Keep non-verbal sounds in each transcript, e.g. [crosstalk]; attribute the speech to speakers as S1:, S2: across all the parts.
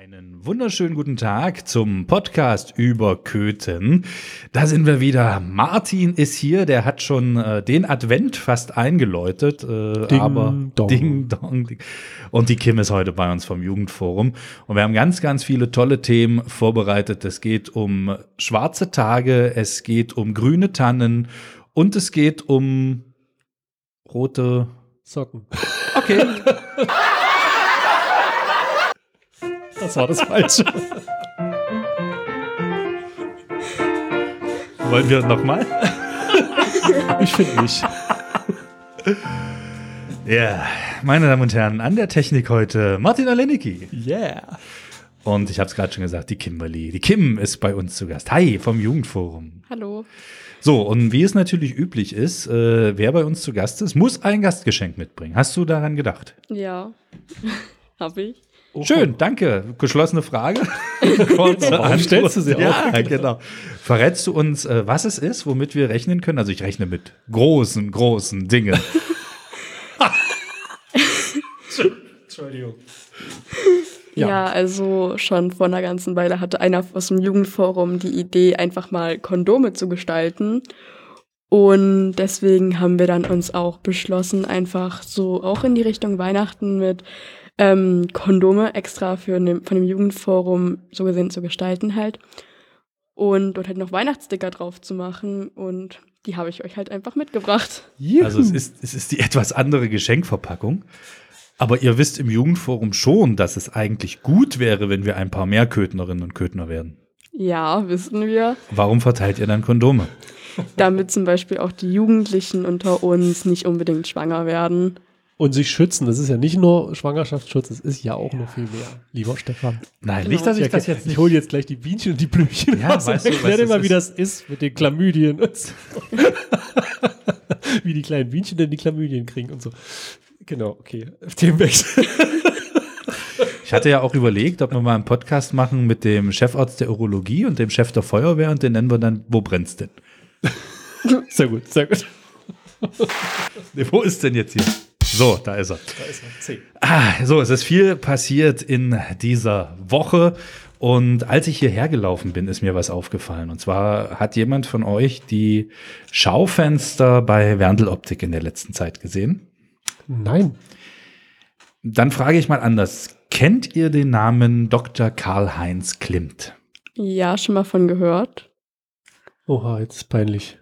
S1: Einen wunderschönen guten Tag zum Podcast über Köthen. Da sind wir wieder. Martin ist hier, der hat schon äh, den Advent fast eingeläutet, äh,
S2: Ding
S1: aber
S2: dong.
S1: Ding Dong. Ding. Und die Kim ist heute bei uns vom Jugendforum. Und wir haben ganz, ganz viele tolle Themen vorbereitet. Es geht um schwarze Tage, es geht um grüne Tannen und es geht um rote
S2: Socken.
S1: Okay. [laughs]
S2: Das war das Falsche.
S1: Wollen wir nochmal?
S2: Ich finde nicht.
S1: Ja, meine Damen und Herren, an der Technik heute Martin Alenicki.
S2: Yeah.
S1: Und ich habe es gerade schon gesagt, die Kimberly. Die Kim ist bei uns zu Gast. Hi, vom Jugendforum.
S3: Hallo.
S1: So, und wie es natürlich üblich ist, äh, wer bei uns zu Gast ist, muss ein Gastgeschenk mitbringen. Hast du daran gedacht?
S3: Ja, [laughs] habe ich.
S1: Schön, danke. Geschlossene Frage. [laughs] Kurze
S2: Warum
S1: Antwort.
S2: stellst du sie
S1: ja,
S2: auch?
S1: genau. Verrätst du uns, äh, was es ist, womit wir rechnen können? Also ich rechne mit großen, großen Dingen.
S2: Entschuldigung.
S3: Ja.
S2: Ja.
S3: also schon vor einer ganzen Weile hatte einer aus dem Jugendforum die Idee, einfach mal Kondome zu gestalten. Und deswegen haben wir dann uns auch beschlossen, einfach so auch in die Richtung Weihnachten mit ähm, Kondome extra für ne, von dem Jugendforum so gesehen zu gestalten halt. Und dort halt noch Weihnachtssticker drauf zu machen. Und die habe ich euch halt einfach mitgebracht.
S1: Also es ist, es ist die etwas andere Geschenkverpackung. Aber ihr wisst im Jugendforum schon, dass es eigentlich gut wäre, wenn wir ein paar mehr Kötnerinnen und Kötner werden.
S3: Ja, wissen wir.
S1: Warum verteilt ihr dann Kondome?
S3: damit zum Beispiel auch die Jugendlichen unter uns nicht unbedingt schwanger werden.
S2: Und sich schützen, das ist ja nicht nur Schwangerschaftsschutz, es ist ja auch noch viel mehr, lieber Stefan.
S1: Nein,
S3: Genau.
S1: nicht, dass ich
S2: Ich,
S1: das jetzt
S2: ich
S1: nicht.
S2: hole jetzt gleich die Bienchen und die Blümchen
S1: Ja,
S2: raus und
S1: weißt du,
S2: erklär dir mal, wie das ist mit den Chlamydien und so. [laughs] wie die kleinen Bienchen denn die Chlamydien kriegen und so. Genau, okay. Themenwechsel.
S1: Ich hatte ja auch überlegt, ob wir mal einen Podcast machen mit dem Chefarzt der Urologie und dem Chef der Feuerwehr und den nennen wir dann, wo brennt's denn? [laughs]
S2: Sehr gut, sehr gut. [laughs]
S1: Nee, wo ist denn jetzt hier? So, da ist er.
S2: Da ist er. C.
S1: Ah, so, es ist viel passiert in dieser Woche. Und als ich hierher gelaufen bin, ist mir was aufgefallen. Und zwar hat jemand von euch die Schaufenster bei Werndl Optik in der letzten Zeit gesehen.
S2: Nein.
S1: Dann frage ich mal anders. Kennt ihr den Namen Dr. Karl-Heinz Klimt?
S3: Ja, schon mal von gehört.
S2: Oha, jetzt ist peinlich.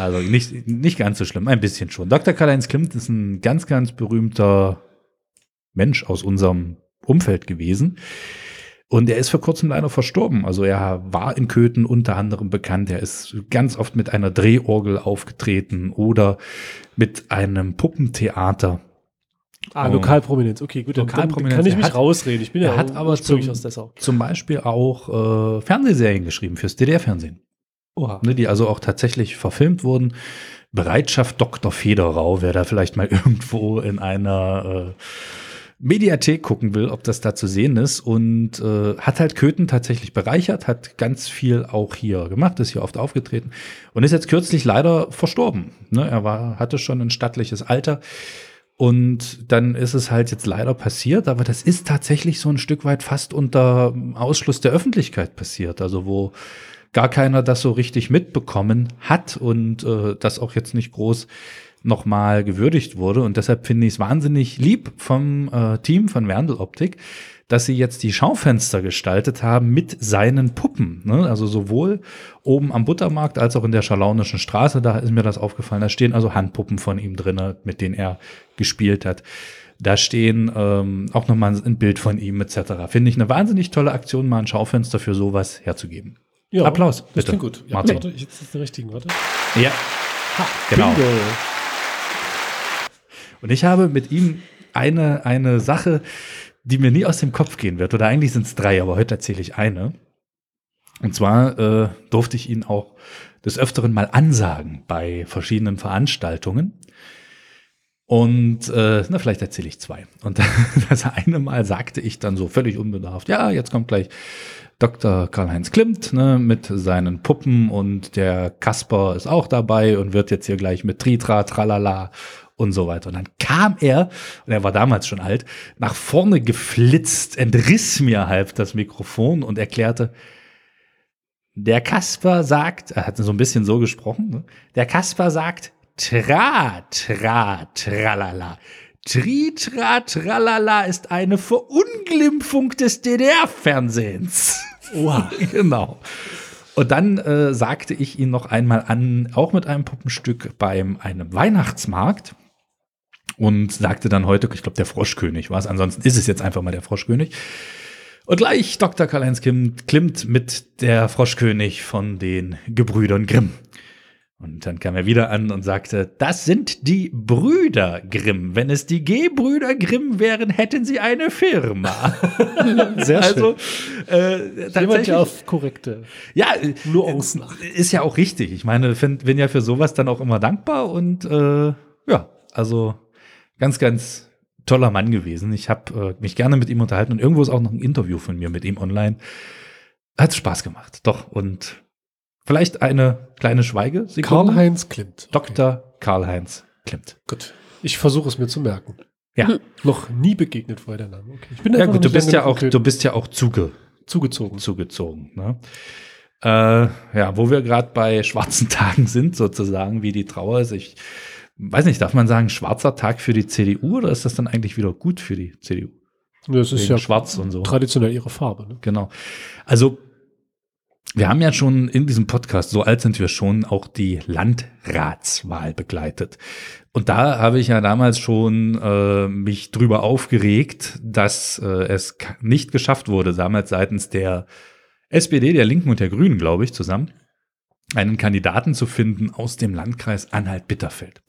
S1: Also nicht, nicht ganz so schlimm, ein bisschen schon. Dr. Karl-Heinz Klimt ist ein ganz, ganz berühmter Mensch aus unserem Umfeld gewesen. Und er ist vor kurzem leider verstorben. Also er war in Köthen unter anderem bekannt. Er ist ganz oft mit einer Drehorgel aufgetreten oder mit einem Puppentheater.
S2: Ah,
S1: Oh.
S2: Lokalprominenz. Okay, gut,
S1: Lokalprominenz.
S2: kann ich mich
S1: hat-
S2: rausreden. Ich bin ja
S1: er hat aber zum-
S2: aus Dessau.
S1: Zum Beispiel auch äh, Fernsehserien geschrieben fürs DDR-Fernsehen.
S2: Oha.
S1: ne, die also auch tatsächlich verfilmt wurden. Bereitschaft Dr. Federau, wer da vielleicht mal [laughs] irgendwo in einer äh, Mediathek gucken will, ob das da zu sehen ist und äh, hat halt Köthen tatsächlich bereichert, hat ganz viel auch hier gemacht, ist hier oft aufgetreten und ist jetzt kürzlich leider verstorben. Ne? Er war, hatte schon ein stattliches Alter und dann ist es halt jetzt leider passiert, aber das ist tatsächlich so ein Stück weit fast unter Ausschluss der Öffentlichkeit passiert, also wo gar keiner das so richtig mitbekommen hat und äh, das auch jetzt nicht groß nochmal gewürdigt wurde. Und deshalb finde ich es wahnsinnig lieb vom äh, Team von Werndl Optik, dass sie jetzt die Schaufenster gestaltet haben mit seinen Puppen. Ne? Also sowohl oben am Buttermarkt als auch in der Schalaunischen Straße, da ist mir das aufgefallen. Da stehen also Handpuppen von ihm drinne, mit denen er gespielt hat. Da stehen ähm, auch nochmal ein Bild von ihm etc. Finde ich eine wahnsinnig tolle Aktion, mal ein Schaufenster für sowas herzugeben.
S2: Ja,
S1: Applaus,
S2: Das
S1: bitte.
S2: klingt gut. Ja,
S1: Martin.
S2: warte, ich jetzt den richtigen, warte.
S1: Ja, genau.
S2: Bingo.
S1: Und ich habe mit ihm eine, eine Sache, die mir nie aus dem Kopf gehen wird. Oder eigentlich sind es drei, aber heute erzähle ich eine. Und zwar äh, durfte ich ihn auch des Öfteren mal ansagen bei verschiedenen Veranstaltungen. Und äh, na, vielleicht erzähle ich zwei. Und [laughs] das eine Mal sagte ich dann so völlig unbedarft, ja, jetzt kommt gleich Dr. Karl-Heinz Klimt ne, mit seinen Puppen und der Kasper ist auch dabei und wird jetzt hier gleich mit Tritra, Tralala und so weiter. Und dann kam er, und er war damals schon alt, nach vorne geflitzt, entriss mir halb das Mikrofon und erklärte, der Kasper sagt, er hat so ein bisschen so gesprochen, ne? der Kasper sagt, tra, tra, tralala. Tri, tra, tralala ist eine Verunglimpfung des DDR-Fernsehens.
S2: Oha. [laughs]
S1: genau. Und dann äh, sagte ich ihn noch einmal an, auch mit einem Puppenstück beim einem Weihnachtsmarkt und sagte dann heute, ich glaube, der Froschkönig war es, ansonsten ist es jetzt einfach mal der Froschkönig. Und gleich Dr. Karl-Heinz Klimt, mit der Froschkönig von den Gebrüdern Grimm. Und dann kam er wieder an und sagte, das sind die Brüder Grimm. Wenn es die G-Brüder Grimm wären, hätten sie eine Firma. [laughs]
S2: Sehr schön.
S1: also, äh,
S2: Jemand
S1: tatsächlich,
S2: ja auf korrekte
S1: ja, äh,
S2: Nuancen achten.
S1: ist ja auch richtig. Ich meine, find, bin ja für sowas dann auch immer dankbar und äh, ja, also ganz, ganz toller Mann gewesen. Ich habe äh, mich gerne mit ihm unterhalten und irgendwo ist auch noch ein Interview von mir mit ihm online. Hat Spaß gemacht, doch. Und vielleicht eine kleine Schweige.
S2: Karl-Heinz Klimt.
S1: Dr. Karl-Heinz Klimt.
S2: Gut. Ich versuche es mir zu merken.
S1: Ja,
S2: Noch nie begegnet vorher der Name. Okay. Ich bin
S1: ja gut, du bist ja auch, du bist ja auch zuge,
S2: zugezogen.
S1: zugezogen. Ne? Äh, ja, wo wir gerade bei schwarzen [laughs] Tagen sind, sozusagen, wie die Trauer ist. Ich weiß nicht, darf man sagen, schwarzer Tag für die CDU oder ist das dann eigentlich wieder gut für die CDU?
S2: Das ist
S1: Wegen
S2: ja
S1: schwarz und so.
S2: traditionell ihre Farbe. Ne?
S1: Genau. Also, wir haben ja schon in diesem Podcast, so alt sind wir schon, auch die Landratswahl begleitet. Und da habe ich ja damals schon äh, mich drüber aufgeregt, dass äh, es nicht geschafft wurde, damals seitens der SPD, der Linken und der Grünen, glaube ich, zusammen, einen Kandidaten zu finden aus dem Landkreis Anhalt-Bitterfeld.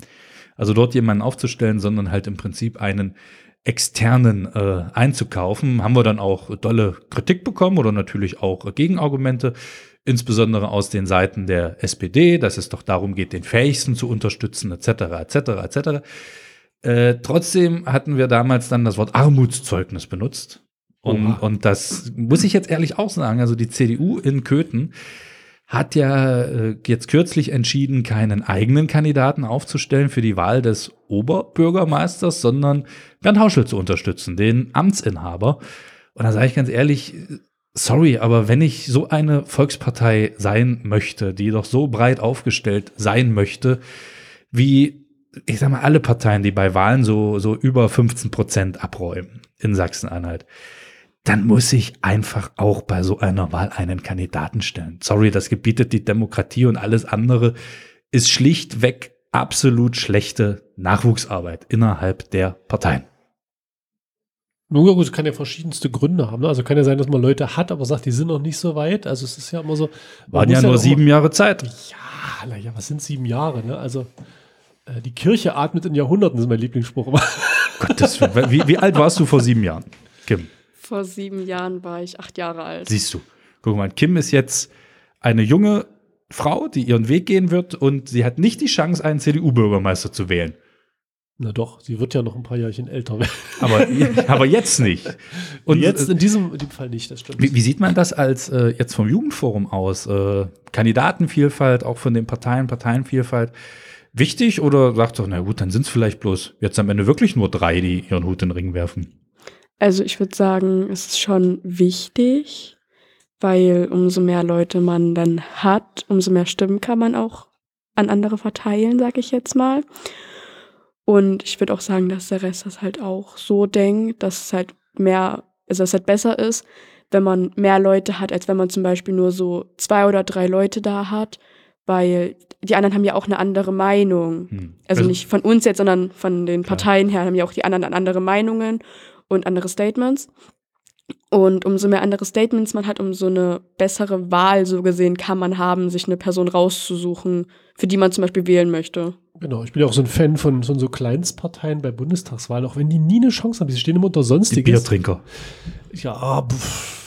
S1: Also dort jemanden aufzustellen, sondern halt im Prinzip einen externen äh, einzukaufen, haben wir dann auch dolle Kritik bekommen oder natürlich auch Gegenargumente, insbesondere aus den Seiten der SPD, dass es doch darum geht, den Fähigsten zu unterstützen, etc., etc., etc. Äh, trotzdem hatten wir damals dann das Wort Armutszeugnis benutzt. Und,
S2: Oha.
S1: und das muss ich jetzt ehrlich auch sagen. Also die CDU in Köthen hat ja äh, jetzt kürzlich entschieden, keinen eigenen Kandidaten aufzustellen für die Wahl des Oberbürgermeisters, sondern Bernd Hauschel zu unterstützen, den Amtsinhaber. Und da sage ich ganz ehrlich, sorry, aber wenn ich so eine Volkspartei sein möchte, die doch so breit aufgestellt sein möchte, wie, ich sag mal, alle Parteien, die bei Wahlen so, so über 15 Prozent abräumen in Sachsen-Anhalt, dann muss ich einfach auch bei so einer Wahl einen Kandidaten stellen. Sorry, das gebietet die Demokratie und alles andere ist schlichtweg absolut schlechte Nachwuchsarbeit innerhalb der Parteien.
S2: Nun ja, gut, es kann ja verschiedenste Gründe haben. Ne? Also kann ja sein, dass man Leute hat, aber sagt, die sind noch nicht so weit. Also es ist ja immer so.
S1: Waren ja nur
S2: doch
S1: sieben Jahre Zeit.
S2: Ja, naja, was sind sieben Jahre? Ne? Also äh, die Kirche atmet in Jahrhunderten, ist mein Lieblingsspruch. [laughs]
S1: Gottes. Wie, wie alt warst du vor sieben Jahren? Kim,
S3: Vor sieben Jahren war ich acht Jahre alt.
S1: siehst du. Guck mal, Kim ist jetzt eine junge Frau, die ihren Weg gehen wird und sie hat nicht die Chance, einen CDU-Bürgermeister zu wählen.
S2: Na doch, sie wird ja noch ein paar Jährchen älter werden.
S1: Aber, aber jetzt nicht.
S2: Und jetzt
S1: äh,
S2: in diesem, in dem Fall nicht, das stimmt.
S1: Wie, wie sieht man das als äh, jetzt vom Jugendforum aus? Äh, Kandidatenvielfalt, auch von den Parteien, Parteienvielfalt. Wichtig oder sagt doch, na gut, dann sind es vielleicht bloß jetzt am Ende wirklich nur drei, die ihren Hut in den Ring werfen?
S3: Also ich würde sagen, es ist schon wichtig, weil umso mehr Leute man dann hat, umso mehr Stimmen kann man auch an andere verteilen, sage ich jetzt mal. Und ich würde auch sagen, dass der Rest das halt auch so denkt, dass es halt mehr, also dass es halt besser ist, wenn man mehr Leute hat, als wenn man zum Beispiel nur so zwei oder drei Leute da hat, weil die anderen haben ja auch eine andere Meinung.
S1: Hm.
S3: Also nicht von uns jetzt, sondern von den
S1: Klar.
S3: Parteien her haben ja auch die anderen andere Meinungen und andere Statements. Und umso mehr andere Statements man hat, umso eine bessere Wahl so gesehen kann man haben, sich eine Person rauszusuchen, für die man zum Beispiel wählen möchte.
S2: Genau, ich bin ja auch so ein Fan von, von so Kleinstparteien bei Bundestagswahlen, auch wenn die nie eine Chance haben. Sie stehen immer unter
S1: Die
S2: Sonstiges.
S1: Biertrinker.
S2: ja, pff,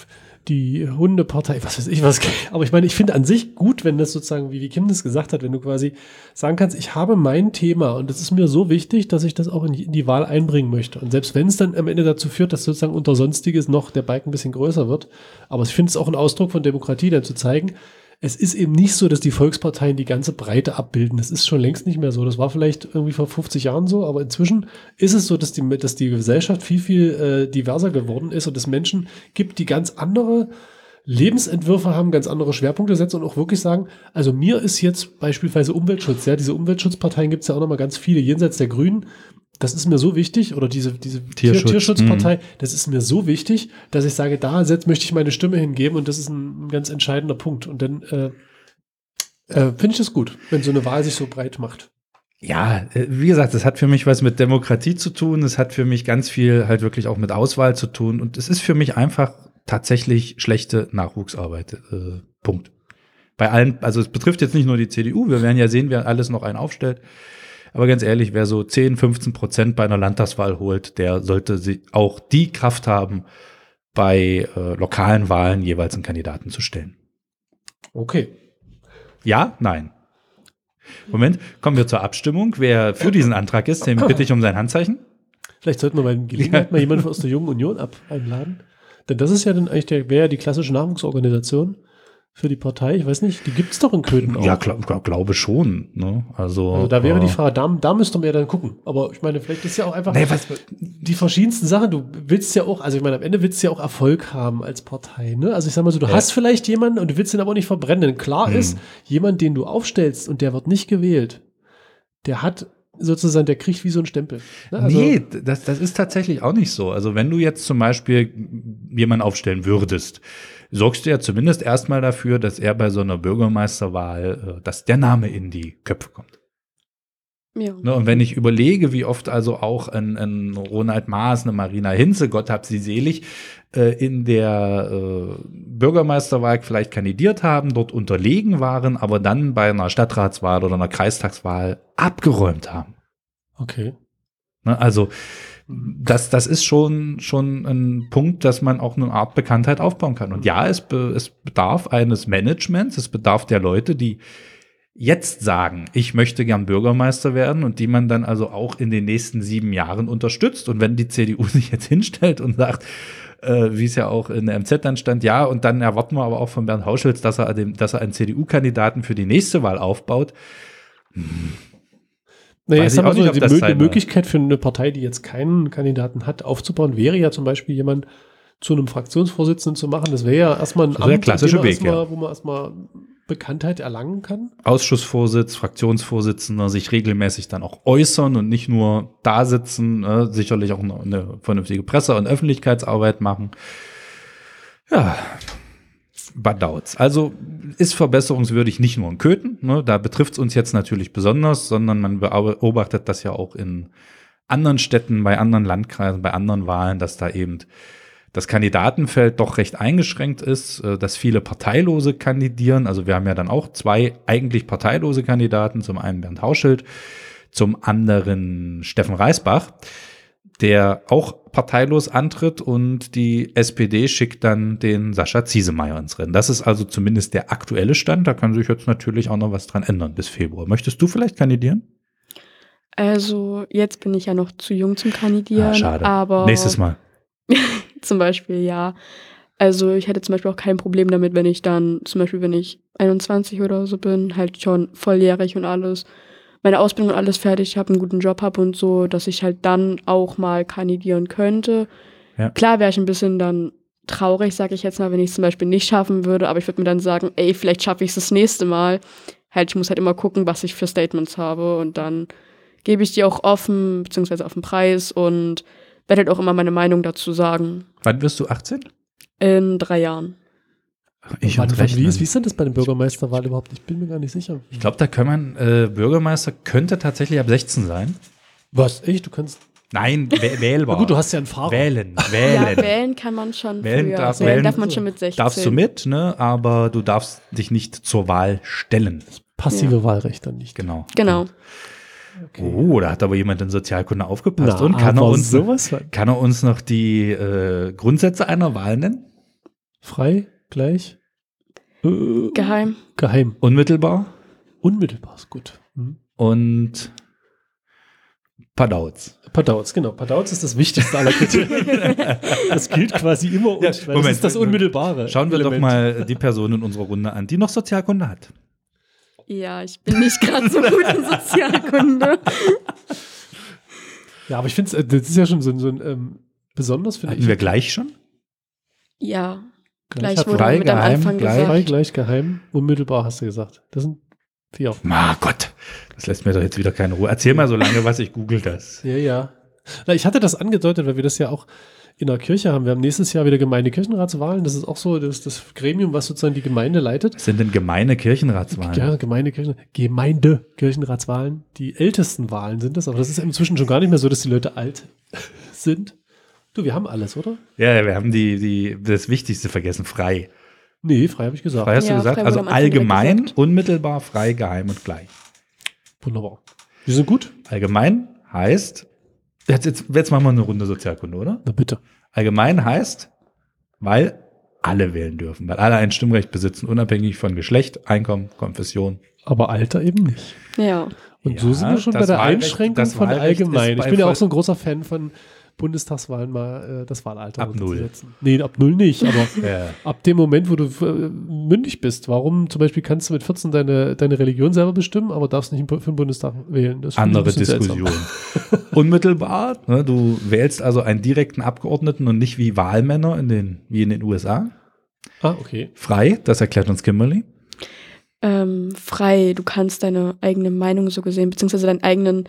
S2: die Hundepartei, was weiß ich was. Aber ich meine, ich finde an sich gut, wenn das sozusagen, wie, wie Kim das gesagt hat, wenn du quasi sagen kannst, ich habe mein Thema und das ist mir so wichtig, dass ich das auch in die, Wahl einbringen möchte. Und selbst wenn es dann am Ende dazu führt, dass sozusagen unter Sonstiges noch der Balken ein bisschen größer wird, aber ich finde es auch ein Ausdruck von Demokratie, dann zu zeigen, es ist eben nicht so, dass die Volksparteien die ganze Breite abbilden. Das ist schon längst nicht mehr so. Das war vielleicht irgendwie vor 50 Jahren so, aber inzwischen ist es so, dass die, dass die Gesellschaft viel, viel äh, diverser geworden ist und es Menschen gibt, die ganz andere Lebensentwürfe haben, ganz andere Schwerpunkte setzen und auch wirklich sagen, also mir ist jetzt beispielsweise Umweltschutz, ja, diese Umweltschutzparteien gibt es ja auch nochmal ganz viele, jenseits der Grünen, das ist mir so wichtig, oder diese, diese
S1: Tierschutz.
S2: Tierschutzpartei, das ist mir so wichtig, dass ich sage, da setz, möchte ich meine Stimme hingeben und das ist ein, ein ganz entscheidender Punkt. Und dann äh, äh, finde ich das gut, wenn so eine Wahl sich so breit macht.
S1: Ja, äh, wie gesagt, es hat für mich was mit Demokratie zu tun. Es hat für mich ganz viel halt wirklich auch mit Auswahl zu tun. Und es ist für mich einfach tatsächlich schlechte Nachwuchsarbeit. Äh, Punkt. Bei allen, also es betrifft jetzt nicht nur die CDU. Wir werden ja sehen, wer alles noch einen aufstellt. Aber ganz ehrlich, wer so 10, 15 Prozent bei einer Landtagswahl holt, der sollte auch die Kraft haben, bei äh, lokalen Wahlen jeweils einen Kandidaten zu stellen.
S2: Okay.
S1: Ja, nein. Moment, kommen wir zur Abstimmung. Wer für diesen Antrag ist, den bitte ich um sein Handzeichen.
S2: Vielleicht sollten wir bei Gelegenheit mal jemanden aus der Jungen Union ab einladen. Denn das ist ja dann eigentlich der, wäre ja die klassische Nachwuchsorganisation für die Partei. Ich weiß nicht, die gibt es doch in Köthen auch.
S1: Ja, glaub, glaub, glaube schon. Ne? Also,
S2: Also da wäre
S1: äh,
S2: die Frage, da, da müsste man ja dann gucken. Aber ich meine, vielleicht ist ja auch einfach
S1: Nee, was,
S2: die verschiedensten Sachen. Du willst ja auch, also ich meine, am Ende willst du ja auch Erfolg haben als Partei. Ne? Also ich sag mal so, du
S1: Ja.
S2: hast vielleicht jemanden und du willst ihn aber auch nicht verbrennen. Klar
S1: Hm.
S2: ist, jemand, den du aufstellst und der wird nicht gewählt, der hat sozusagen, der kriegt wie so ein Stempel. Ne? Also,
S1: nee, das, das ist tatsächlich auch nicht so. Also wenn du jetzt zum Beispiel jemanden aufstellen würdest, sorgst du ja zumindest erstmal dafür, dass er bei so einer Bürgermeisterwahl, äh, dass der Name in die Köpfe kommt.
S3: Ja.
S1: Ne, und wenn ich überlege, wie oft also auch ein, ein Ronald Maas, eine Marina Hinze, Gott hab sie selig, äh, in der äh, Bürgermeisterwahl vielleicht kandidiert haben, dort unterlegen waren, aber dann bei einer Stadtratswahl oder einer Kreistagswahl abgeräumt haben.
S2: Okay.
S1: Ne, also das, das ist schon, schon ein Punkt, dass man auch eine Art Bekanntheit aufbauen kann. Und ja, es, be, es bedarf eines Managements, es bedarf der Leute, die jetzt sagen, ich möchte gern Bürgermeister werden und die man dann also auch in den nächsten sieben Jahren unterstützt. Und wenn die CDU [laughs] sich jetzt hinstellt und sagt, äh, wie es ja auch in der MZ dann stand, ja, und dann erwarten wir aber auch von Bernd Hauschels, dass er, dem, dass er einen CDU-Kandidaten für die nächste Wahl aufbaut.
S2: Naja, ich sag
S1: ich auch
S2: mal so,
S1: nicht,
S2: die, Mö die Möglichkeit für eine Partei, die jetzt keinen Kandidaten hat, aufzubauen, wäre ja zum Beispiel jemand zu einem Fraktionsvorsitzenden zu machen. Das wäre ja erstmal ein
S1: Das wäre der klassische
S2: in dem man
S1: Weg,
S2: erstmal,
S1: ja.
S2: wo man erstmal Bekanntheit erlangen kann.
S1: Ausschussvorsitz, Fraktionsvorsitzender sich regelmäßig dann auch äußern und nicht nur da sitzen, äh, sicherlich auch eine, eine vernünftige Presse- und Öffentlichkeitsarbeit machen. Ja, badauts. Also ist verbesserungswürdig nicht nur in Köthen, ne, da betrifft es uns jetzt natürlich besonders, sondern man beobachtet das ja auch in anderen Städten, bei anderen Landkreisen, bei anderen Wahlen, dass da eben das Kandidatenfeld doch recht eingeschränkt ist, äh, dass viele Parteilose kandidieren. Also wir haben ja dann auch zwei eigentlich parteilose Kandidaten, zum einen Bernd Hauschild, zum anderen Steffen Reisbach, der auch parteilos antritt und die SPD schickt dann den Sascha Ziesemeyer ins Rennen. Das ist also zumindest der aktuelle Stand. Da kann sich jetzt natürlich auch noch was dran ändern bis Februar. Möchtest du vielleicht kandidieren?
S3: Also jetzt bin ich ja noch zu jung zum Kandidieren,
S1: Ah, schade.
S3: aber
S1: Nächstes Mal. [laughs]
S3: zum Beispiel ja. Also ich hätte zum Beispiel auch kein Problem damit, wenn ich dann, zum Beispiel wenn ich 21 oder so bin, halt schon volljährig und alles, meine Ausbildung und alles fertig habe, einen guten Job habe und so, dass ich halt dann auch mal kandidieren könnte.
S1: Ja.
S3: Klar wäre ich ein bisschen dann traurig, sage ich jetzt mal, wenn ich es zum Beispiel nicht schaffen würde, aber ich würde mir dann sagen, ey, vielleicht schaffe ich es das nächste Mal. Halt, ich muss halt immer gucken, was ich für Statements habe und dann gebe ich die auch offen, beziehungsweise auf den Preis und werde halt auch immer meine Meinung dazu sagen.
S1: Wann wirst du 18?
S3: In drei Jahren.
S1: Ich und
S2: wann- wie, ist, wie ist denn das bei der Bürgermeisterwahl überhaupt? Ich bin mir gar nicht sicher.
S1: Ich glaube, da kann man, äh, Bürgermeister könnte tatsächlich ab 16 sein.
S2: Was? Echt? Du kannst.
S1: Nein, wäh- wählbar.
S2: Na gut, du hast ja einen Fahrer.
S1: wählen, [laughs]
S3: Ja,
S1: wählen.
S3: wählen kann man schon
S1: Wählen
S3: früher.
S1: darf-
S3: wählen
S1: wählen-
S3: darf man schon mit 16.
S1: Darfst du mit, ne? Aber du darfst dich nicht zur Wahl stellen.
S2: Passive
S3: Ja.
S2: Wahlrecht dann nicht.
S1: Genau.
S3: Genau.
S1: Oh, da hat aber jemand in Sozialkunde aufgepasst.
S2: Na,
S1: Und kann er, uns,
S2: sowas
S1: kann er uns noch die äh, Grundsätze einer Wahl nennen?
S2: Frei, gleich. Äh,
S3: Geheim.
S2: Geheim.
S1: Unmittelbar
S2: Unmittelbar ist gut. Hm.
S1: und Padauz.
S2: Padauz, genau. Padauz ist das wichtigste aller Kriterien. [laughs] das gilt quasi immer und
S1: Ja,
S2: weil
S1: Moment,
S2: das ist das Unmittelbare.
S1: Schauen wir doch
S2: Element.
S1: mal die Person in unserer Runde an, die noch Sozialkunde hat.
S3: Ja, ich bin nicht gerade so gut in Sozialkunde. [laughs]
S2: Ja, aber ich finde, das ist ja schon so, ein- so ein ähm, besonders, finde
S1: Hatten
S2: ich.
S1: wir gleich schon?
S3: Ja,
S2: Gleich
S3: gleich wurde
S1: frei,
S3: mit am
S1: geheim,
S3: Anfang
S1: gleich.
S3: Gesagt.
S2: gleich, geheim, unmittelbar, hast du gesagt. Das sind vier.
S1: Ma Gott, das lässt mir doch jetzt wieder keine Ruhe. Erzähl mal so lange was, ich google das.
S2: Ja, ja. Na, ich hatte das angedeutet, weil wir das ja auch in der Kirche haben. Wir haben nächstes Jahr wieder Gemeindekirchenratswahlen. Das ist auch so das, das Gremium, was sozusagen die Gemeinde leitet.
S1: Das sind denn gemeine Kirchenratswahlen?
S2: Ja, Gemeindekirchen, Gemeindekirchenratswahlen. Die ältesten Wahlen sind das, aber das ist inzwischen schon gar nicht mehr so, dass die Leute alt [laughs] sind. Du, wir haben alles, oder?
S1: Ja, wir haben die, die, das Wichtigste vergessen, frei.
S2: Nee, frei habe ich gesagt.
S1: Frei hast
S3: Ja,
S1: du gesagt? Also allgemein,
S3: gesagt.
S1: unmittelbar, frei, geheim und gleich.
S2: Wunderbar. Wir sind gut?
S1: Allgemein heißt, jetzt, jetzt, jetzt machen wir eine Runde Sozialkunde, oder?
S2: Na bitte.
S1: Allgemein heißt, weil alle wählen dürfen, weil alle ein Stimmrecht besitzen, unabhängig von Geschlecht, Einkommen, Konfession.
S2: Aber Alter eben nicht.
S3: Ja.
S2: Und
S1: Ja,
S2: so sind wir schon bei der
S1: Wahlrecht-
S2: Einschränkung
S1: das
S2: von
S1: Wahlrecht
S2: allgemein. Ich bin ja auch so ein großer Fan von Bundestagswahlen mal äh, das Wahlalter
S1: Ab null.
S2: Nee, ab null nicht, aber [laughs]
S1: Ja.
S2: ab dem Moment, wo du äh, mündig bist, warum zum Beispiel kannst du mit 14 deine, deine Religion selber bestimmen, aber darfst nicht für den Bundestag wählen? Das
S1: Andere Diskussion. [laughs] Unmittelbar, ne, du wählst also einen direkten Abgeordneten und nicht wie Wahlmänner in den, wie in den USA.
S2: Ah, okay.
S1: Frei, das erklärt uns Kimberly.
S3: ähm, frei. Du kannst deine eigene Meinung so gesehen, beziehungsweise deinen eigenen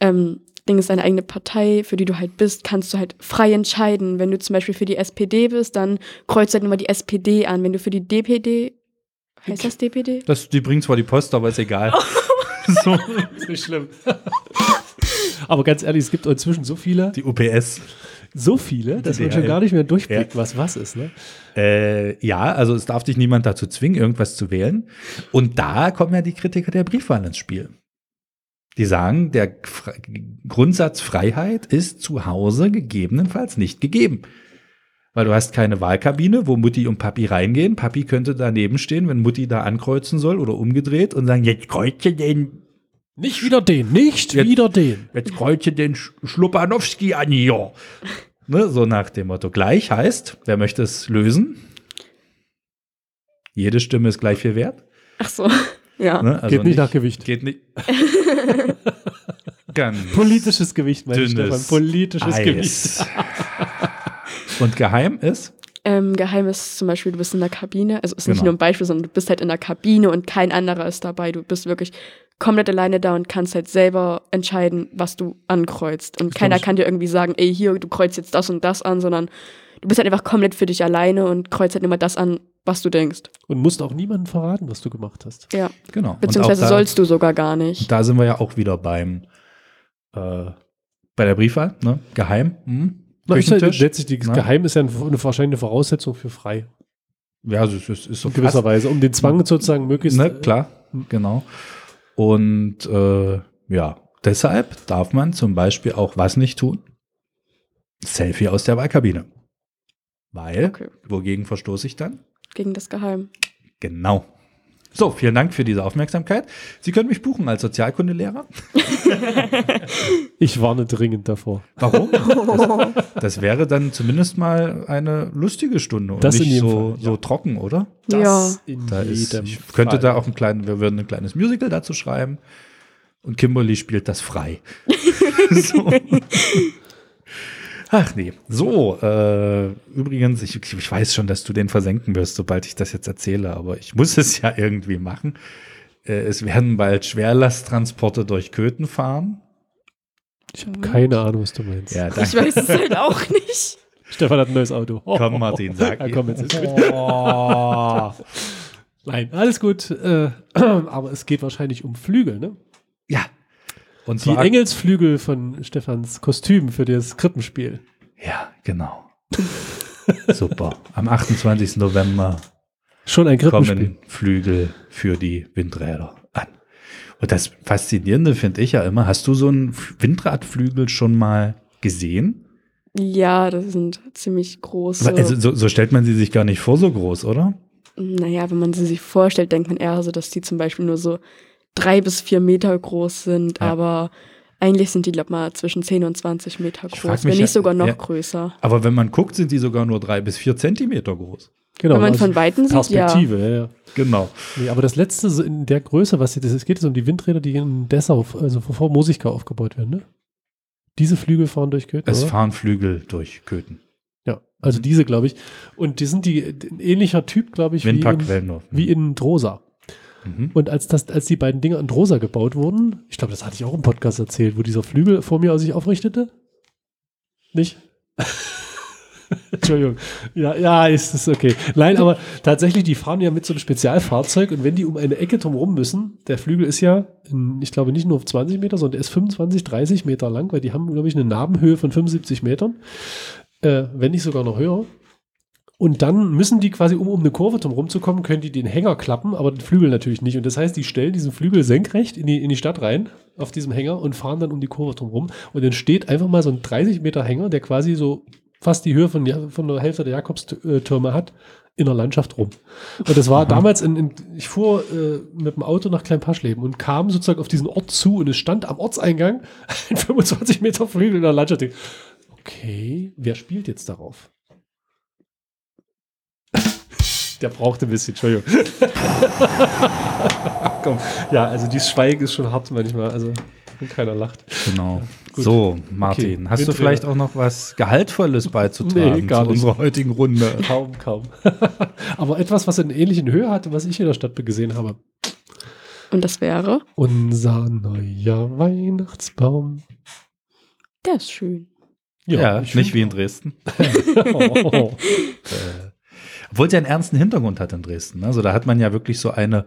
S3: ähm, Ding ist deine eigene Partei, für die du halt bist, kannst du halt frei entscheiden. Wenn du zum Beispiel für die SPD bist, dann kreuzt halt immer die SPD an. Wenn du für die DPD, heißt das DPD?
S1: Das, die bringt zwar die Post, aber ist egal. [laughs] so,
S2: Ist nicht schlimm. aber ganz ehrlich, es gibt inzwischen so viele,
S1: die UPS.
S2: so viele, dass man schon gar nicht mehr durchblickt, was was ist. Ne?
S1: Äh, ja, also es darf dich niemand dazu zwingen, irgendwas zu wählen. Und da kommen ja die Kritiker der Briefwahl ins Spiel. Die sagen, der Fre Grundsatz Freiheit ist zu Hause gegebenenfalls nicht gegeben. Weil du hast keine Wahlkabine, wo Mutti und Papi reingehen. Papi könnte daneben stehen, wenn Mutti da ankreuzen soll oder umgedreht und sagen, jetzt kreuze den,
S2: Nicht wieder den, nicht
S1: Jetzt-
S2: wieder den.
S1: jetzt kreuze den Sch- Schlupanowski an hier. Ne, so nach dem Motto. Gleich heißt, wer möchte es lösen? Jede Stimme ist gleich viel wert.
S3: Ach so, ja.
S1: Ne? Also
S2: Geht nicht nach Gewicht.
S1: Geht nicht. [laughs] Ganz
S2: Politisches Gewicht, meine ich,
S1: dünnes
S2: Stefan. Politisches Gewicht.
S1: Eis. [laughs] Und geheim ist?
S3: Ähm, geheim ist zum Beispiel, du bist in der Kabine, also ist nicht
S1: Genau.
S3: nur ein Beispiel, sondern du bist halt in der Kabine und kein anderer ist dabei. Du bist wirklich komplett alleine da und kannst halt selber entscheiden, was du ankreuzt. Und keiner
S2: ich-
S3: kann dir irgendwie sagen, ey, hier, du kreuzt jetzt das und das an, sondern du bist halt einfach komplett für dich alleine und kreuzt halt immer das an, was du denkst.
S2: Und musst auch niemandem verraten, was du gemacht hast.
S3: Ja.
S1: Genau.
S3: Beziehungsweise
S1: da,
S3: sollst du sogar gar nicht.
S1: Da sind wir ja auch wieder beim äh, bei der Briefwahl, ne? Geheim. Hm?
S2: Na, ist
S1: Küchentisch.
S2: letztlich, die
S1: Ne?
S2: Geheim ist ja eine, eine, wahrscheinlich eine Voraussetzung für frei.
S1: Ja, also es ist, ist so
S2: In gewisser
S1: fast-
S2: Weise, um den Zwang sozusagen möglichst.
S1: Ne,
S2: äh,
S1: klar, genau. Und äh, ja, deshalb darf man zum Beispiel auch was nicht tun? Selfie aus der Wahlkabine. Weil,
S3: Okay.
S1: wogegen verstoße ich dann?
S3: Gegen das Geheim.
S1: Genau. So, vielen Dank für diese Aufmerksamkeit. Sie können mich buchen als Sozialkundelehrer. [laughs]
S2: Ich warne dringend davor.
S1: Warum? [laughs] Das, das wäre dann zumindest mal eine lustige Stunde und
S2: Das
S1: nicht so,
S2: Fall, ja.
S1: so trocken, oder?
S3: Ja.
S2: in
S1: Da ist,
S2: jedem
S1: ich könnte
S2: Fall.
S1: da auch ein kleines, wir würden ein kleines Musical dazu schreiben und Kimberly spielt das frei. [laughs] so. Ach nee. So, äh, übrigens, ich, ich weiß schon, dass du den versenken wirst, sobald ich das jetzt erzähle, aber ich muss es ja irgendwie machen. Äh, es werden bald Schwerlasttransporte durch Köthen fahren.
S2: Ich habe keine Ahnung, was du meinst.
S1: Ja,
S3: Ich weiß es halt auch nicht. [laughs]
S2: Stefan hat ein neues Auto. Oh,
S1: Komm, Martin, sag
S2: Ja, komm, jetzt ist gut.
S1: Oh. [laughs]
S2: Nein, alles gut. Äh, [clears throat] aber es geht wahrscheinlich um Flügel, ne?
S1: Ja. Und
S2: Die Engelsflügel von Stefans Kostüm für das Krippenspiel.
S1: Ja, genau. [laughs] Super. Am 28. November
S2: Schon ein Krippenspiel.
S1: kommen Flügel für die Windräder an. Und das Faszinierende finde ich ja immer, hast du so einen Windradflügel schon mal gesehen?
S3: Ja, das sind ziemlich große.
S1: Also so, so stellt man sie sich gar nicht vor, so groß, oder?
S3: Naja, wenn man sie sich vorstellt, denkt man eher so, dass die zum Beispiel nur so drei bis vier Meter groß sind,
S1: Ja.
S3: aber Eigentlich sind die, glaub mal, zwischen 10 und 20 Meter groß, wenn
S1: ja-
S3: nicht sogar noch
S1: ja.
S3: größer.
S1: Aber wenn man guckt, sind die sogar nur drei bis vier Zentimeter groß.
S2: Genau.
S3: wenn man
S2: also
S3: von Weitem sieht, ja.
S2: Perspektive, ja. ja.
S1: Genau.
S2: Nee, aber das letzte in der Größe, was es geht, ist um die Windräder, die in Dessau, also vor Mosigka aufgebaut werden, ne? Diese Flügel fahren durch Köthen,
S1: Es
S2: oder?
S1: fahren Flügel durch Köthen.
S2: Ja, also diese, glaube ich. Und die sind die ein ähnlicher Typ, glaube ich, wie in,
S1: Wellendorf.
S2: wie in Drosa.
S1: Mhm.
S2: Und als, das, als die beiden Dinge an Drosa gebaut wurden, ich glaube, das hatte ich auch im Podcast erzählt, wo dieser Flügel vor mir sich aufrichtete. Nicht? [laughs] Entschuldigung. Ja, ja, ist es okay. Nein, aber tatsächlich, die fahren ja mit so einem Spezialfahrzeug und wenn die um eine Ecke drumherum müssen, der Flügel ist ja, in, ich glaube, nicht nur auf 20 Meter, sondern der ist 25, 30 Meter lang, weil die haben, glaube ich, eine Nabenhöhe von 75 Metern, äh, wenn nicht sogar noch höher. Und dann müssen die quasi, um um eine Kurve drumherum zu kommen, können die den Hänger klappen, aber den Flügel natürlich nicht. Und das heißt, die stellen diesen Flügel senkrecht in die, in die Stadt rein, auf diesem Hänger und fahren dann um die Kurve drumherum. Und dann steht einfach mal so ein 30 Meter Hänger, der quasi so fast die Höhe von, von der Hälfte der Jakobstürme hat, in der Landschaft rum. Und das war damals, in, in, ich fuhr äh, mit dem Auto nach Kleinpaschleben und kam sozusagen auf diesen Ort zu und es stand am Ortseingang [laughs] ein 25 Meter Flügel in der Landschaft. Okay, wer spielt jetzt darauf? Der brauchte ein bisschen, Entschuldigung. [laughs] Komm, ja, also dieses Schweigen ist schon hart manchmal, also und keiner lacht.
S1: Genau.
S2: Gut.
S1: So, Martin,
S2: Okay,
S1: hast du
S2: Windräder.
S1: vielleicht auch noch was Gehaltvolles beizutragen
S2: Nee, gar
S1: zu
S2: nicht.
S1: unserer heutigen Runde? [laughs]
S2: Kaum, kaum. [laughs] Aber etwas, was in ähnlichen Höhe hatte, was ich in der Stadt gesehen habe.
S3: Und das wäre,
S2: Unser neuer Weihnachtsbaum.
S3: der ist schön.
S1: Ja,
S2: ich
S1: nicht wie in Dresden.
S2: oh,
S1: Äh, Obwohl ja einen ernsten Hintergrund hat in Dresden. Also da hat man ja wirklich so eine,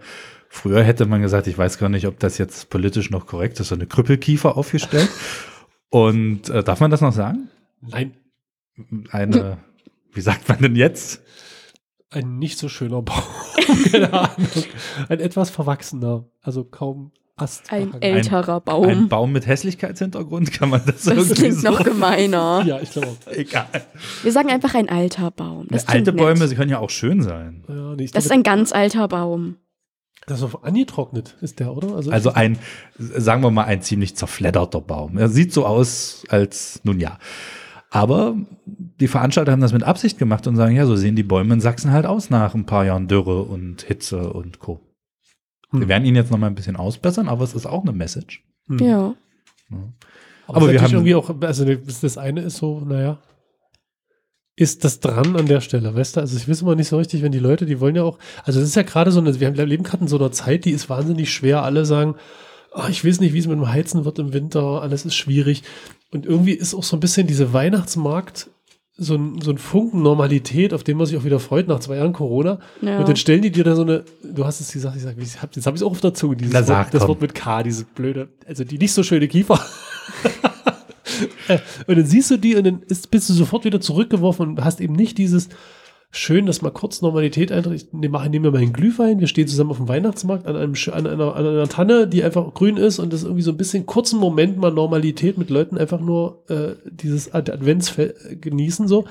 S1: früher hätte man gesagt, ich weiß gar nicht, ob das jetzt politisch noch korrekt ist, so eine Krüppelkiefer aufgestellt. [laughs] Und äh, darf man das noch sagen?
S2: Nein,
S1: Eine, wie sagt man denn jetzt?
S2: ein nicht so schöner Baum. [laughs] Keine Ahnung. Ein etwas verwachsener, also kaum Ast.
S3: Ein älterer Baum.
S1: Ein Baum mit Hässlichkeitshintergrund, kann man das,
S3: das
S1: irgendwie
S3: klingt
S1: so?
S3: noch gemeiner.
S2: Ja, ich glaube auch.
S1: Egal.
S3: Wir sagen einfach ein alter Baum. Das klingt
S1: Alte
S3: nett.
S1: Bäume, sie können ja auch schön sein.
S2: Ja, nee,
S3: Das ist ein ganz alter Baum.
S2: das ist angetrocknet, ist der, oder?
S1: Also ein, sagen wir mal, ein ziemlich zerfledderter Baum. Er sieht so aus, als, nun ja. Aber die Veranstalter haben das mit Absicht gemacht und sagen, ja, so sehen die Bäume in Sachsen halt aus nach ein paar Jahren Dürre und Hitze und Co.
S2: Hm.
S1: Wir werden ihn jetzt noch mal ein bisschen ausbessern, aber es ist auch eine Message.
S2: Hm.
S3: Ja.
S1: Ja.
S2: Aber,
S1: Aber
S2: wir haben irgendwie auch, also das eine ist so, naja, ist das dran an der Stelle, weißt du? Also ich weiß immer nicht so richtig, wenn die Leute, die wollen ja auch, also das ist ja gerade so eine, wir haben- leben gerade in so einer Zeit, die ist wahnsinnig schwer. Alle sagen, ah, ich weiß nicht, wie es mit dem Heizen wird im Winter, alles ist schwierig. Und irgendwie ist auch so ein bisschen diese Weihnachtsmarkt so ein, so ein Funken Normalität, auf den man sich auch wieder freut nach zwei Jahren Corona.
S3: Ja.
S2: Und dann stellen die dir da so eine, du hast es gesagt, ich sag, ich hab, jetzt habe ich es auch auf der Zunge, dieses
S1: Na, sag,
S2: Wort, das
S1: komm.
S2: Wort mit K, diese blöde, also die nicht so schöne Kiefer. [laughs] Äh, und dann siehst du die und dann ist, bist du sofort wieder zurückgeworfen und hast eben nicht dieses schön, dass mal kurz Normalität eintritt. Ich nehme, mache- nehme mir meinen Glühwein, wir stehen zusammen auf dem Weihnachtsmarkt an, einem, an, einer, an einer Tanne, die einfach grün ist und das ist irgendwie so ein bisschen kurzen Moment mal Normalität mit Leuten einfach nur äh, dieses Ad Adventsfest genießen so.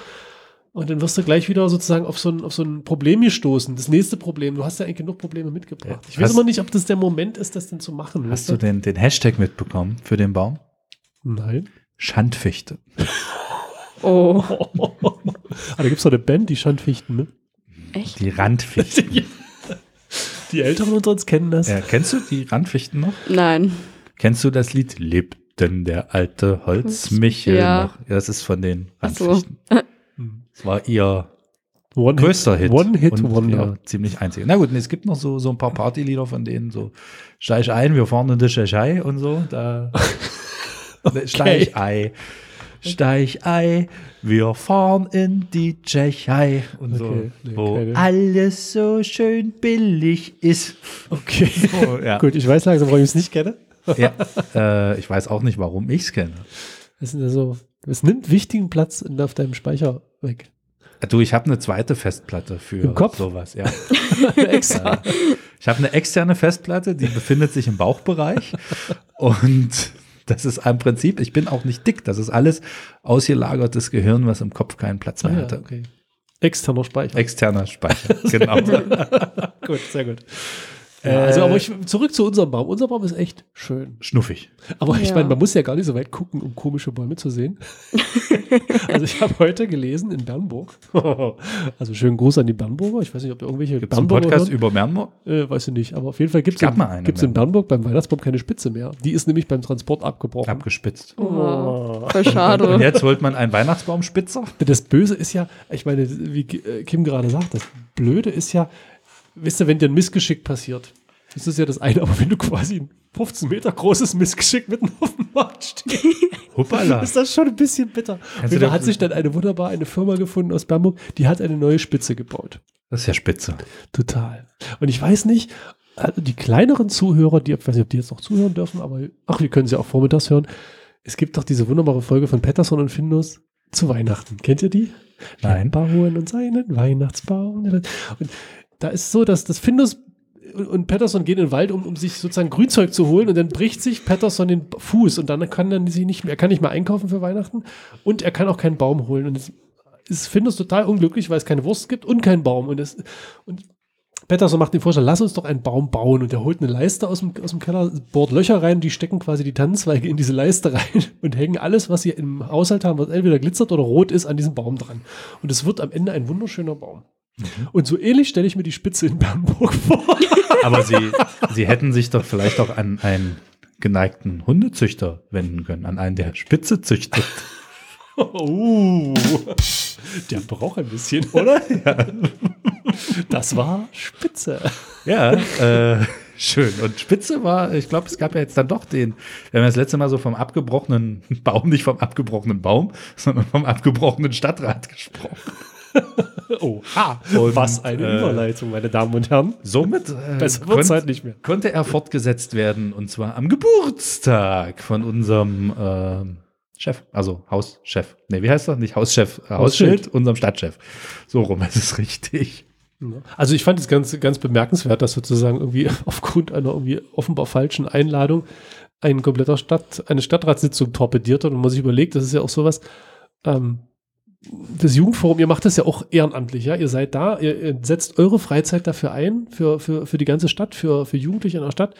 S2: Und dann wirst du gleich wieder sozusagen auf so, ein, auf so ein Problem gestoßen. Das nächste Problem. Du hast ja eigentlich genug Probleme mitgebracht. Ich weiß
S1: Hast-
S2: immer nicht, ob das der Moment ist, das denn zu machen.
S1: Hast du den, den Hashtag mitbekommen für den Baum?
S2: Nein.
S1: Schandfichte. [laughs]
S3: Oh, [laughs]
S2: ah, da gibt es doch eine Band, die Schandfichten, ne?
S3: echt?
S1: Die Randfichten. [laughs]
S2: Die Älteren unter uns kennen das.
S1: ja, kennst du die Randfichten noch?
S3: Nein.
S1: Kennst du das Lied Lebt denn der alte Holzmichel
S3: Ja.
S1: noch? Ja, das ist von den
S3: Ach so.
S1: Randfichten. [laughs] Das war ihr
S2: One
S1: größter Hit.
S2: One Hit
S1: und
S2: Wonder.
S1: ihr ziemlich einziger. Na gut, nee, es gibt noch so, so ein paar Partylieder von denen, so Steig ein, wir fahren in die Tschechei und so. Da, Steig ei, steig ei, wir fahren in die Tschechei und so,
S2: Okay, nee,
S1: wo
S2: keine.
S1: alles so schön billig ist.
S2: Okay. [laughs]
S1: Oh, ja.
S2: Gut, ich weiß langsam, warum ich es nicht kenne.
S1: ja. Äh, ich weiß auch nicht, warum ich es kenne.
S2: Das sind ja so, es nimmt wichtigen Platz auf deinem Speicher weg.
S1: Du, ich habe eine zweite Festplatte für
S2: Im Kopf?
S1: sowas, ja. [laughs]
S2: Extra.
S1: Ich habe eine externe Festplatte, die befindet sich im Bauchbereich. Und das ist im Prinzip, ich bin auch nicht dick. Das ist alles ausgelagertes Gehirn, was im Kopf keinen Platz
S2: Ah,
S1: mehr
S2: ja,
S1: hatte.
S2: okay. Externer Speicher.
S1: Externer Speicher, [laughs] genau.
S2: gut, sehr gut. Ja, also, aber ich, zurück zu unserem Baum. Unser Baum ist echt schön.
S1: Schnuffig.
S2: Aber ich
S3: Ja.
S2: meine, man muss ja gar nicht so weit gucken, um komische Bäume zu sehen. [laughs] also ich habe heute gelesen in Bernburg. [laughs] also schönen Gruß an die Bernburger. Ich weiß nicht, ob ihr irgendwelche
S1: Gibt es einen
S2: Bernburger
S1: Podcast
S2: hören.
S1: über Bernburg?
S2: Äh, weiß ich nicht, aber auf jeden Fall gibt es in, gibt's in Bernburg beim Weihnachtsbaum keine Spitze mehr. Die ist nämlich beim Transport abgebrochen.
S1: Abgespitzt.
S3: Oh, voll
S1: Und
S3: schade.
S1: jetzt holt man einen Weihnachtsbaumspitzer.
S2: Das Böse ist ja, ich meine, wie äh, Kim gerade sagt, das Blöde ist ja, wisst ihr, wenn dir ein Missgeschick passiert, das ist ja das eine, aber wenn du quasi ein 15 Meter großes Missgeschick mitten auf dem Markt stehst, [laughs] ist das schon ein bisschen bitter. Da hat sich dann eine wunderbar eine Firma gefunden aus Bamberg, die hat eine neue Spitze gebaut.
S1: Das ist ja spitze.
S2: Total. Und ich weiß nicht, also die kleineren Zuhörer, die, ich weiß nicht, ob die jetzt noch zuhören dürfen, aber ach, wir können sie auch vormittags hören. Es gibt doch diese wunderbare Folge von Patterson und Findus zu Weihnachten. Kennt ihr die?
S1: Nein.
S2: Bauen und seinen Weihnachtsbaum. Und da ist so, dass das Findus und- Patterson gehen in den Wald, um, um sich sozusagen Grünzeug zu holen und dann bricht sich Patterson den Fuß und dann kann er sich nicht mehr, er kann nicht mehr einkaufen für Weihnachten und er kann auch keinen Baum holen und es ist Findus total unglücklich, weil es keine Wurst gibt und keinen Baum und es und Patterson macht den Vorschlag, lass uns doch einen Baum bauen und er holt eine Leiste aus dem, aus dem Keller, bohrt Löcher rein, die stecken quasi die Tannenzweige in diese Leiste [laughs] rein und hängen alles, was sie im Haushalt haben, was entweder glitzert oder rot ist, an diesem Baum dran. Und es wird am Ende ein wunderschöner Baum. Und so ähnlich stelle ich mir die Spitze in Bernburg [laughs] vor.
S1: Aber sie, sie hätten sich doch vielleicht auch an einen geneigten Hundezüchter wenden können, an einen, der Spitze züchtet.
S2: Uh, der braucht ein bisschen, oder? Ja. Das war Spitze.
S1: Ja, äh, schön. Und Spitze war, ich glaube, es gab ja jetzt dann doch den, wir haben das letzte Mal so vom abgebrochenen Baum, nicht vom abgebrochenen Baum, sondern vom abgebrochenen Stadtrat gesprochen. [laughs]
S2: Oh, ha.
S1: Und,
S2: Was eine
S1: äh,
S2: Überleitung, meine Damen und Herren.
S1: Somit [laughs] äh,
S2: Besser
S1: konnt-
S2: halt nicht mehr.
S1: konnte er fortgesetzt werden und zwar am Geburtstag von unserem ähm, Chef, also Hauschef. Nee, wie heißt er? Nicht Hauschef, äh, Hausschild, unserem Stadtchef. So rum ist es richtig.
S2: Also ich fand es ganz, ganz bemerkenswert, dass sozusagen irgendwie [laughs] aufgrund einer irgendwie offenbar falschen Einladung ein kompletter Stadt, eine Stadtratssitzung torpediert hat und man sich überlegt, das ist ja auch sowas, ähm, das Jugendforum, ihr macht das ja auch ehrenamtlich, ja. Ihr seid da, ihr, setzt eure Freizeit dafür ein, für, für, für die ganze Stadt, für, für Jugendliche in der Stadt.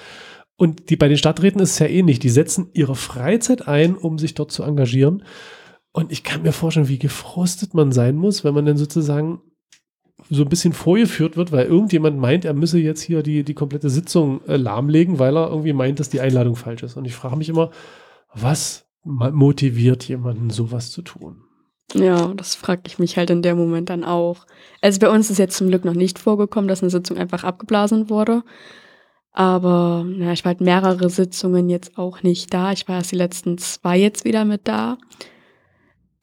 S2: Und die, bei den Stadträten ist es ja ähnlich. Die setzen ihre Freizeit ein, um sich dort zu engagieren. Und ich kann mir vorstellen, wie gefrustet man sein muss, wenn man dann sozusagen so ein bisschen vorgeführt wird, weil irgendjemand meint, er müsse jetzt hier die, die komplette Sitzung äh, lahmlegen, weil er irgendwie meint, dass die Einladung falsch ist. Und ich frage mich immer, was motiviert jemanden, sowas zu tun?
S3: Ja, das frage ich mich halt in dem Moment dann auch. Also bei uns ist jetzt zum Glück noch nicht vorgekommen, dass eine Sitzung einfach abgeblasen wurde. Aber ja, ich war halt mehrere Sitzungen jetzt auch nicht da. Ich war erst die letzten zwei jetzt wieder mit da.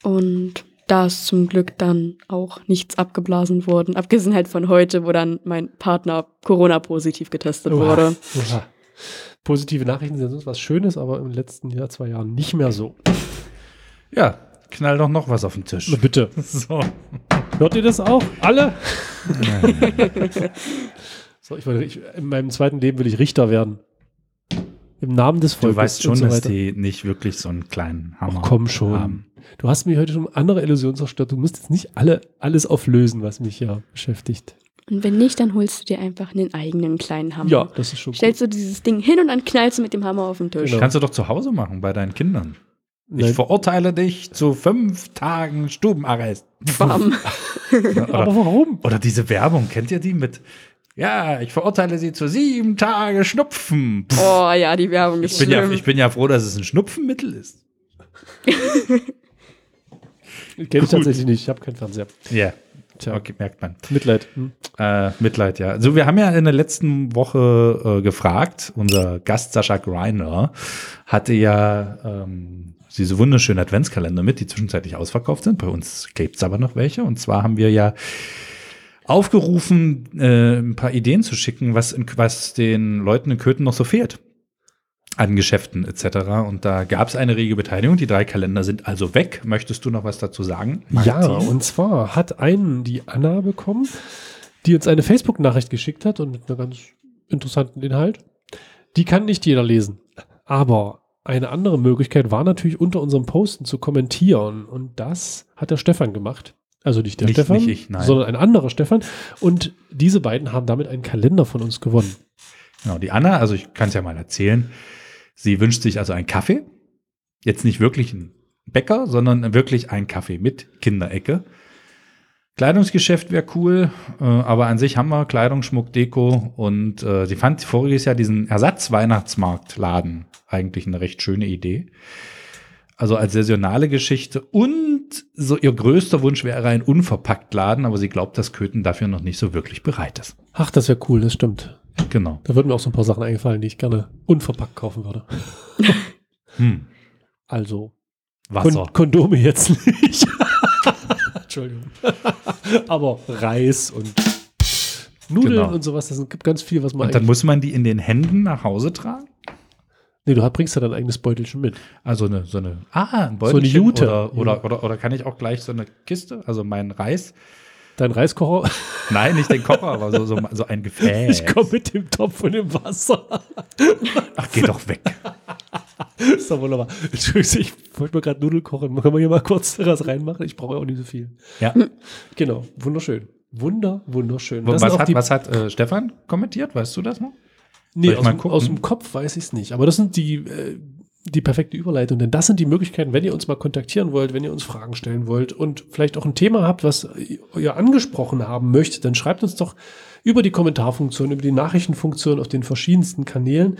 S3: Und da ist zum Glück dann auch nichts abgeblasen worden. Abgesehen halt von heute, wo dann mein Partner Corona-positiv getestet wurde.
S2: Oha. Positive Nachrichten sind sonst was Schönes, aber im letzten Jahr, zwei Jahren nicht mehr so.
S1: Ja, knall doch noch was auf den Tisch.
S2: Na bitte. [laughs]
S1: So.
S2: Hört ihr das auch? Alle? so, ich, wollte- ich, in meinem zweiten Leben will ich Richter werden. Im Namen des
S1: Du
S2: Volkes.
S1: weißt schon,
S2: und so
S1: dass die nicht wirklich so einen kleinen Hammer
S2: Ach, komm schon.
S1: haben.
S2: Du hast mir heute schon andere Illusionen zerstört. Du musst jetzt nicht alle, alles auflösen, was mich ja beschäftigt.
S3: Und wenn nicht, dann holst du dir einfach einen eigenen kleinen Hammer.
S2: Ja, das ist schon
S3: Stellst du dieses Ding hin und dann knallst du mit dem Hammer auf den Tisch.
S2: Genau.
S1: Kannst du doch zu Hause machen bei deinen Kindern. Ich
S2: Nein.
S1: verurteile dich zu fünf Tagen Stubenarrest.
S3: Bam. [laughs]
S2: Aber warum?
S1: Oder diese Werbung, kennt ihr die mit? Ja, ich verurteile sie zu sieben Tage Schnupfen. Pff,
S3: Oh ja, die Werbung ist
S1: ich, bin ja, ich bin ja froh, dass es ein Schnupfenmittel ist. [laughs]
S2: Kenne ich tatsächlich nicht. Ich habe keinen Fernseher.
S1: Ja,
S2: Tja,
S1: okay, merkt man.
S2: Mitleid. Hm.
S1: Äh, Mitleid, ja. Also wir haben ja in der letzten Woche äh, gefragt, unser Gast Sascha Greiner hatte ja ähm, diese wunderschönen Adventskalender mit, die zwischenzeitlich ausverkauft sind. Bei uns gibt's aber noch welche. Und zwar haben wir ja aufgerufen, äh, ein paar Ideen zu schicken, was, in, was den Leuten in Köthen noch so fehlt. An Geschäften etc. Und da gab es eine rege Beteiligung. Die drei Kalender sind also weg. Möchtest du noch was dazu sagen?
S2: Ja,
S1: Martin?
S2: und zwar hat einen die Anna bekommen, die uns eine Facebook-Nachricht geschickt hat und mit einem ganz interessanten Inhalt. Die kann nicht jeder lesen. Aber eine andere Möglichkeit war natürlich unter unserem Posten zu kommentieren. Und das hat der Stefan gemacht. Also nicht der
S1: Nicht-
S2: Stefan,
S1: nicht ich, nein.
S2: sondern ein anderer Stefan. Und diese beiden haben damit einen Kalender von uns gewonnen.
S1: Genau, die Anna, also ich kann es ja mal erzählen, sie wünscht sich also einen Kaffee. Jetzt nicht wirklich ein Bäcker, sondern wirklich ein Kaffee mit Kinderecke. Kleidungsgeschäft wäre cool, äh, aber an sich haben wir Kleidung, Schmuck, Deko und äh, sie fand voriges Jahr diesen Ersatz-Weihnachtsmarktladen eigentlich eine recht schöne Idee. Also als saisonale Geschichte und so ihr größter Wunsch wäre ein unverpackt Laden, aber sie glaubt, dass Köthen dafür noch nicht so wirklich bereit ist.
S2: Ach, das wäre cool, das stimmt.
S1: Genau.
S2: Da würden mir auch so ein paar Sachen eingefallen, die ich gerne unverpackt kaufen würde. [laughs]
S1: Hm.
S2: Also
S1: Wasser.
S2: Kon Kondome jetzt nicht. [laughs] Entschuldigung. [laughs] Aber Reis und Nudeln
S1: Genau.
S2: und sowas, das gibt ganz viel, was man
S1: Und dann muss man die in den Händen nach Hause tragen?
S2: Nee, du bringst ja dein eigenes Beutelchen mit.
S1: Also eine, so eine, ah, ein
S2: So eine
S1: Beutelchen
S2: Jute.
S1: Oder, oder, oder, oder kann ich auch gleich so eine Kiste, also meinen Reis?
S2: Dein Reiskocher. [laughs]
S1: Nein, nicht den Kocher, aber so, so, so ein Gefäß.
S2: Ich komme mit dem Topf und dem Wasser.
S1: Ach, geh doch weg. [laughs] [laughs]
S2: ist doch wunderbar. Entschuldigung, ich wollte mir gerade Nudeln kochen. Können wir hier mal kurz was reinmachen? Ich brauche ja auch nicht so viel.
S1: Ja.
S2: Genau, wunderschön. Wunder, wunderschön.
S1: Was
S2: sind auch
S1: hat, was hat äh, Stefan kommentiert? Weißt du das noch?
S2: Nee, aus,
S1: mal
S2: aus dem Kopf weiß ich es nicht. Aber das sind die, äh, die perfekte Überleitung. Denn das sind die Möglichkeiten, wenn ihr uns mal kontaktieren wollt, wenn ihr uns Fragen stellen wollt und vielleicht auch ein Thema habt, was ihr angesprochen haben möchtet, dann schreibt uns doch über die Kommentarfunktion, über die Nachrichtenfunktion auf den verschiedensten Kanälen.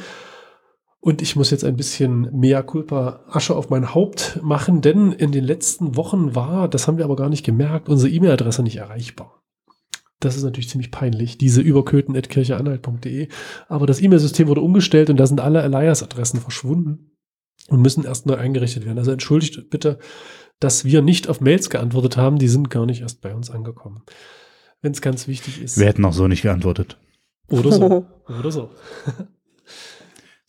S2: Und ich muss jetzt ein bisschen mehr Culpa Asche auf mein Haupt machen, denn in den letzten Wochen war, das haben wir aber gar nicht gemerkt, unsere E-Mail-Adresse nicht erreichbar. Das ist natürlich ziemlich peinlich, diese überköten.kircheanhalt.de. Aber das E-Mail-System wurde umgestellt und da sind alle Alias-Adressen verschwunden und müssen erst neu eingerichtet werden. Also entschuldigt bitte, dass wir nicht auf Mails geantwortet haben. Die sind gar nicht erst bei uns angekommen. Wenn es ganz wichtig ist.
S1: Wir hätten auch so nicht geantwortet.
S2: Oder so. [laughs] Oder so. [laughs]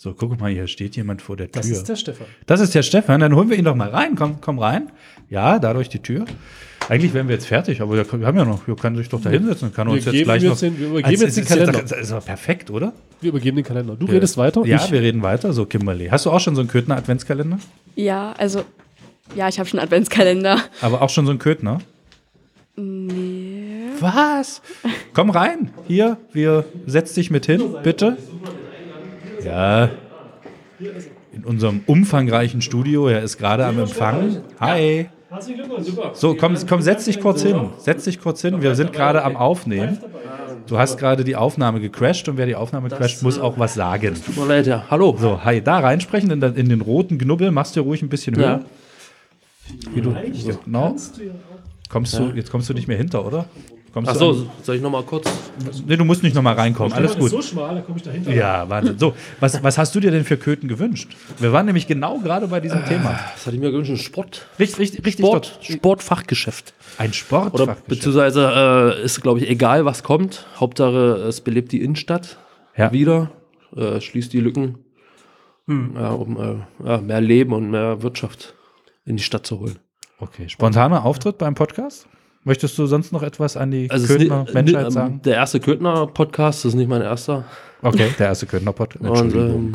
S1: So, guck mal, hier steht jemand vor der Tür.
S2: Das ist der Stefan.
S1: Das ist der Stefan, dann holen wir ihn doch mal rein. Komm, komm rein. Ja, da durch die Tür. Eigentlich wären wir jetzt fertig, aber wir haben ja noch, wir können sich doch da hinsetzen und kann
S2: Wir
S1: uns jetzt
S2: geben
S1: gleich
S2: jetzt
S1: noch.
S2: den- wir übergeben jetzt den Kalender.
S1: Ist, ist doch perfekt, oder?
S2: Wir übergeben den Kalender. Du redest weiter.
S1: Ja,
S2: ich,
S1: wir reden weiter. So, Kimberly. Hast du auch schon so einen Köthner Adventskalender?
S3: Ja, also, ja, ich habe schon einen Adventskalender.
S1: Aber auch schon so einen Köthner?
S3: Nee.
S1: Was? Komm rein. Hier, wir setz dich mit hin, bitte. Ja. In unserem umfangreichen Studio. Er ist gerade am Empfang. Hi.
S2: Herzlichen Glückwunsch, super.
S1: So, komm, komm, setz dich kurz hin. Setz dich kurz hin. Wir sind gerade am Aufnehmen. Du hast gerade die Aufnahme gecrashed und wer die Aufnahme crasht, muss auch was sagen.
S4: Tut mir leid, ja. Hallo.
S1: So, hi, da reinsprechen in, den- in den roten Knubbel. Machst du ruhig ein bisschen höher.
S4: Ja.
S1: Wie du, genau. Kommst du, jetzt kommst du nicht mehr hinter, oder? Kommst
S4: Ach so, soll ich noch mal kurz?
S1: Nee, du musst nicht nochmal reinkommen. Alles
S2: Stefan ist
S1: gut.
S2: so schmal, da komme ich dahinter.
S1: Ja, Wahnsinn. So, was, was hast du dir denn für Köthen gewünscht? Wir waren nämlich genau gerade bei diesem Thema.
S4: Das hatte ich mir gewünscht, ein Sport.
S1: Richtig, richtig, richtig.
S4: Sport,
S1: dort.
S4: Sportfachgeschäft.
S1: Ein
S4: Oder
S1: Sportfach.
S4: beziehungsweise äh, ist, glaube ich, egal, was kommt. Hauptsache, es belebt die Innenstadt
S1: Ja.
S4: wieder, äh, schließt die Lücken, ja, um äh, ja, mehr Leben und mehr Wirtschaft in die Stadt zu holen.
S1: Okay, spontaner Auftritt beim Podcast? Möchtest du sonst noch etwas an die
S4: Also
S1: Köthner
S4: ni-
S1: Menschheit
S4: ni-
S1: sagen?
S4: der erste Köthner-Podcast, das ist nicht mein erster.
S1: Okay, der erste Köthner Podcast.
S4: Und,
S1: Entschuldigung.
S4: ähm,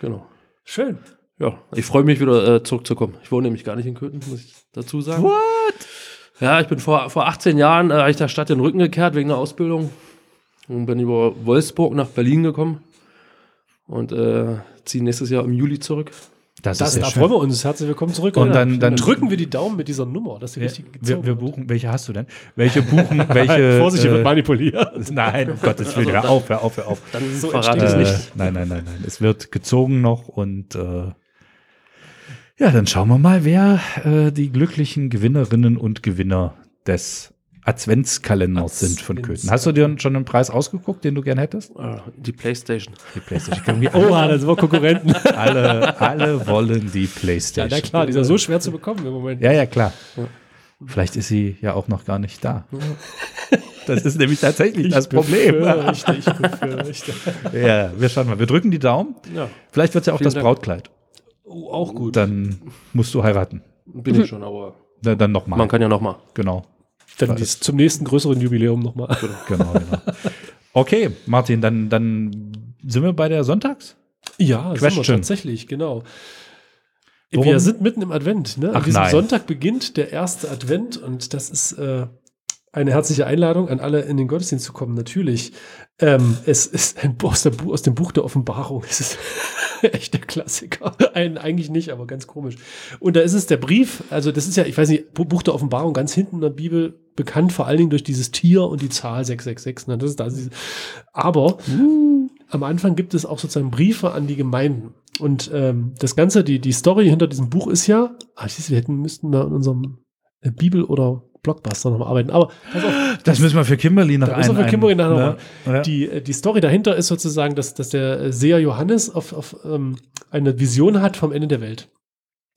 S4: genau.
S2: Schön.
S4: Ja, ich freue mich wieder äh, zurückzukommen. Ich wohne nämlich gar nicht in Köthen, muss ich dazu sagen.
S1: What?
S4: Ja, ich bin vor, vor 18 Jahren, äh, habe ich der Stadt den Rücken gekehrt wegen der Ausbildung und bin über Wolfsburg nach Berlin gekommen und äh, ziehe nächstes Jahr im Juli zurück.
S1: Das,
S2: Das,
S1: ist
S2: da
S1: schön.
S2: freuen wir uns. Herzlich willkommen zurück.
S1: Und
S2: Ja,
S1: dann- dann-
S2: drücken wir die Daumen mit dieser Nummer, dass sie
S1: Wir,
S2: richtig
S1: wir,
S2: gezogen
S1: wir
S2: wird.
S1: buchen, welche hast du denn? Welche buchen, [laughs] welche.
S2: Vorsicht, hier wird
S1: äh,
S2: manipuliert. [laughs]
S1: nein, um Gottes Willen, hör auf, hör auf, hör auf.
S4: Dann
S2: So
S4: verrate ich
S2: es
S4: es
S1: Äh,
S4: nicht.
S1: nein, nein, nein, nein. Es wird gezogen noch und äh, ja, dann schauen wir mal, wer äh, die glücklichen Gewinnerinnen und Gewinner des Adventskalenders sind von Köthen. Hast du dir schon einen Preis ausgeguckt, den du gern hättest?
S4: Äh, die Playstation.
S1: Die Playstation. [laughs] Irgendwie
S2: Oh,
S1: alle,
S2: da sind wir Konkurrenten.
S1: alle, alle wollen die
S2: ja,
S1: Playstation.
S2: na klar, die ist ja so schwer zu bekommen im Moment.
S1: Ja, ja, klar. Vielleicht ist sie ja auch noch gar nicht da. Das ist nämlich tatsächlich das Problem.
S2: Befürchte, ich befürchte.
S1: Ja, wir schauen mal. Wir drücken die Daumen.
S4: Ja,
S1: Vielleicht wird es ja auch
S4: Vielen
S1: das
S4: Dank.
S1: Brautkleid.
S2: Oh, auch gut.
S1: Dann musst du heiraten.
S4: bin ich schon, aber
S1: Dann, dann nochmal.
S4: man kann ja noch mal.
S1: Genau.
S2: Dann dies, zum nächsten größeren Jubiläum nochmal.
S1: Genau, genau. Okay, Martin, dann, dann sind wir bei der Sonntags?
S2: Ja, sind wir
S1: Question.
S2: tatsächlich, genau.
S1: Worum-
S2: Wir sind mitten im Advent. Ne? An
S1: Ach
S2: diesem
S1: nein.
S2: Sonntag beginnt der erste Advent und das ist äh, eine herzliche Einladung an alle in den Gottesdienst zu kommen. Natürlich. Ähm, es ist ein Buch aus, der, Bu- aus dem Buch der Offenbarung. Es ist [laughs] echt der Klassiker. [laughs] Ein, eigentlich nicht, aber ganz komisch. Und da ist es der Brief, also das ist ja, ich weiß nicht, Bu- Buch der Offenbarung ganz hinten in der Bibel, bekannt vor allen Dingen durch dieses Tier und die Zahl 666. Ne? Das ist, das ist, aber am Anfang gibt es auch sozusagen Briefe an die Gemeinden. Und ähm, das Ganze, die, die Story hinter diesem Buch ist ja, ah, siehst wir hätten, müssten da in unserem äh, Bibel- oder Blockbuster nochmal arbeiten. Aber auf,
S1: Das müssen wir für Kimberly noch
S2: Da müssen wir für Kimberly nachher
S1: ne? Ja.
S2: die, äh, die Story dahinter ist sozusagen, dass, dass der äh, Seher Johannes auf, auf ähm, eine Vision hat vom Ende der Welt.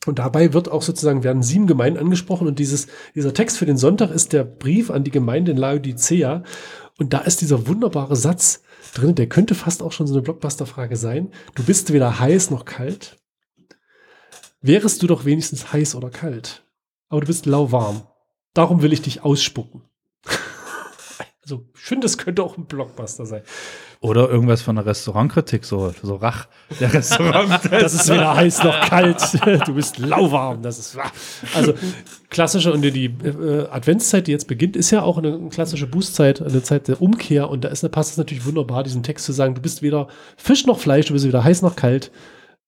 S2: Und dabei wird auch sozusagen, werden sieben Gemeinden angesprochen und dieses, dieser Text für den Sonntag ist der Brief an die Gemeinde in Laodicea. Und da ist dieser wunderbare Satz drin, der könnte fast auch schon so eine Blockbuster-Frage sein. Du bist weder heiß noch kalt. Wärest du doch wenigstens heiß oder kalt. Aber du bist lauwarm. Darum will ich dich ausspucken. [laughs] Also, ich finde, das könnte auch ein Blockbuster sein.
S1: Oder irgendwas von der Restaurantkritik, so, so Rach. Der Restaurant. [laughs]
S2: Das ist weder heiß noch kalt. [laughs] Du bist lauwarm. Das ist also klassische und die äh, Adventszeit, die jetzt beginnt, ist ja auch eine klassische Bußzeit, eine Zeit der Umkehr. Und da ist, da passt es natürlich wunderbar, diesen Text zu sagen: Du bist weder Fisch noch Fleisch, du bist weder heiß noch kalt.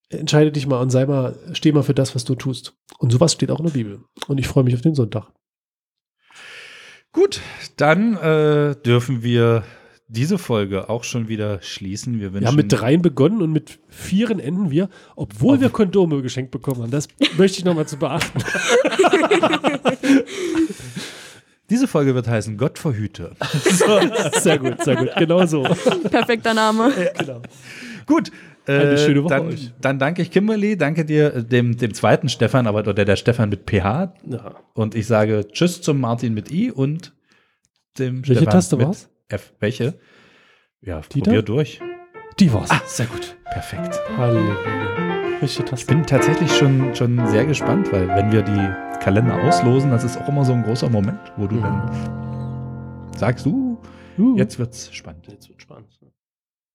S2: Entscheide dich mal und sei mal, steh mal für das, was du tust. Und sowas steht auch in der Bibel. Und ich freue mich auf den Sonntag.
S1: Gut, dann äh, dürfen wir diese Folge auch schon wieder schließen. Wir wünschen
S2: Wir haben mit dreien begonnen und mit vieren enden wir, obwohl wir Kondome geschenkt bekommen haben. Das möchte ich nochmal zu beachten. [laughs]
S1: Diese Folge wird heißen Gott verhüte. [laughs]
S2: Sehr gut, sehr gut. Genau so.
S3: Perfekter Name.
S2: Genau.
S1: Gut.
S2: Eine
S1: äh,
S2: schöne Woche
S1: dann,
S2: euch.
S1: dann danke ich Kimberly, danke dir, äh, dem, dem zweiten Stefan, aber oder der Stefan mit PH.
S2: Ja.
S1: Und ich sage Tschüss zum Martin mit I und dem
S2: Welche
S1: Stefan
S2: Taste
S1: mit
S2: war's?
S1: F. Welche? Ja,
S2: Die
S1: probier
S2: da?
S1: durch.
S2: Die war's.
S1: sehr gut. Perfekt.
S2: Halleluja. Welche Taste?
S1: Ich bin tatsächlich schon, schon sehr gespannt, weil wenn wir die Kalender auslosen, das ist auch immer so ein großer Moment, wo du dann sagst, uh,
S2: Uh.
S1: jetzt wird's spannend.
S4: Jetzt wird spannend.